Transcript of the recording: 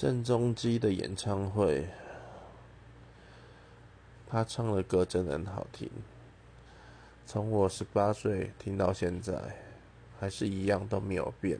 郑中基的演唱会他唱的歌真的很好听。从我十八岁听到现在还是一样都没有变。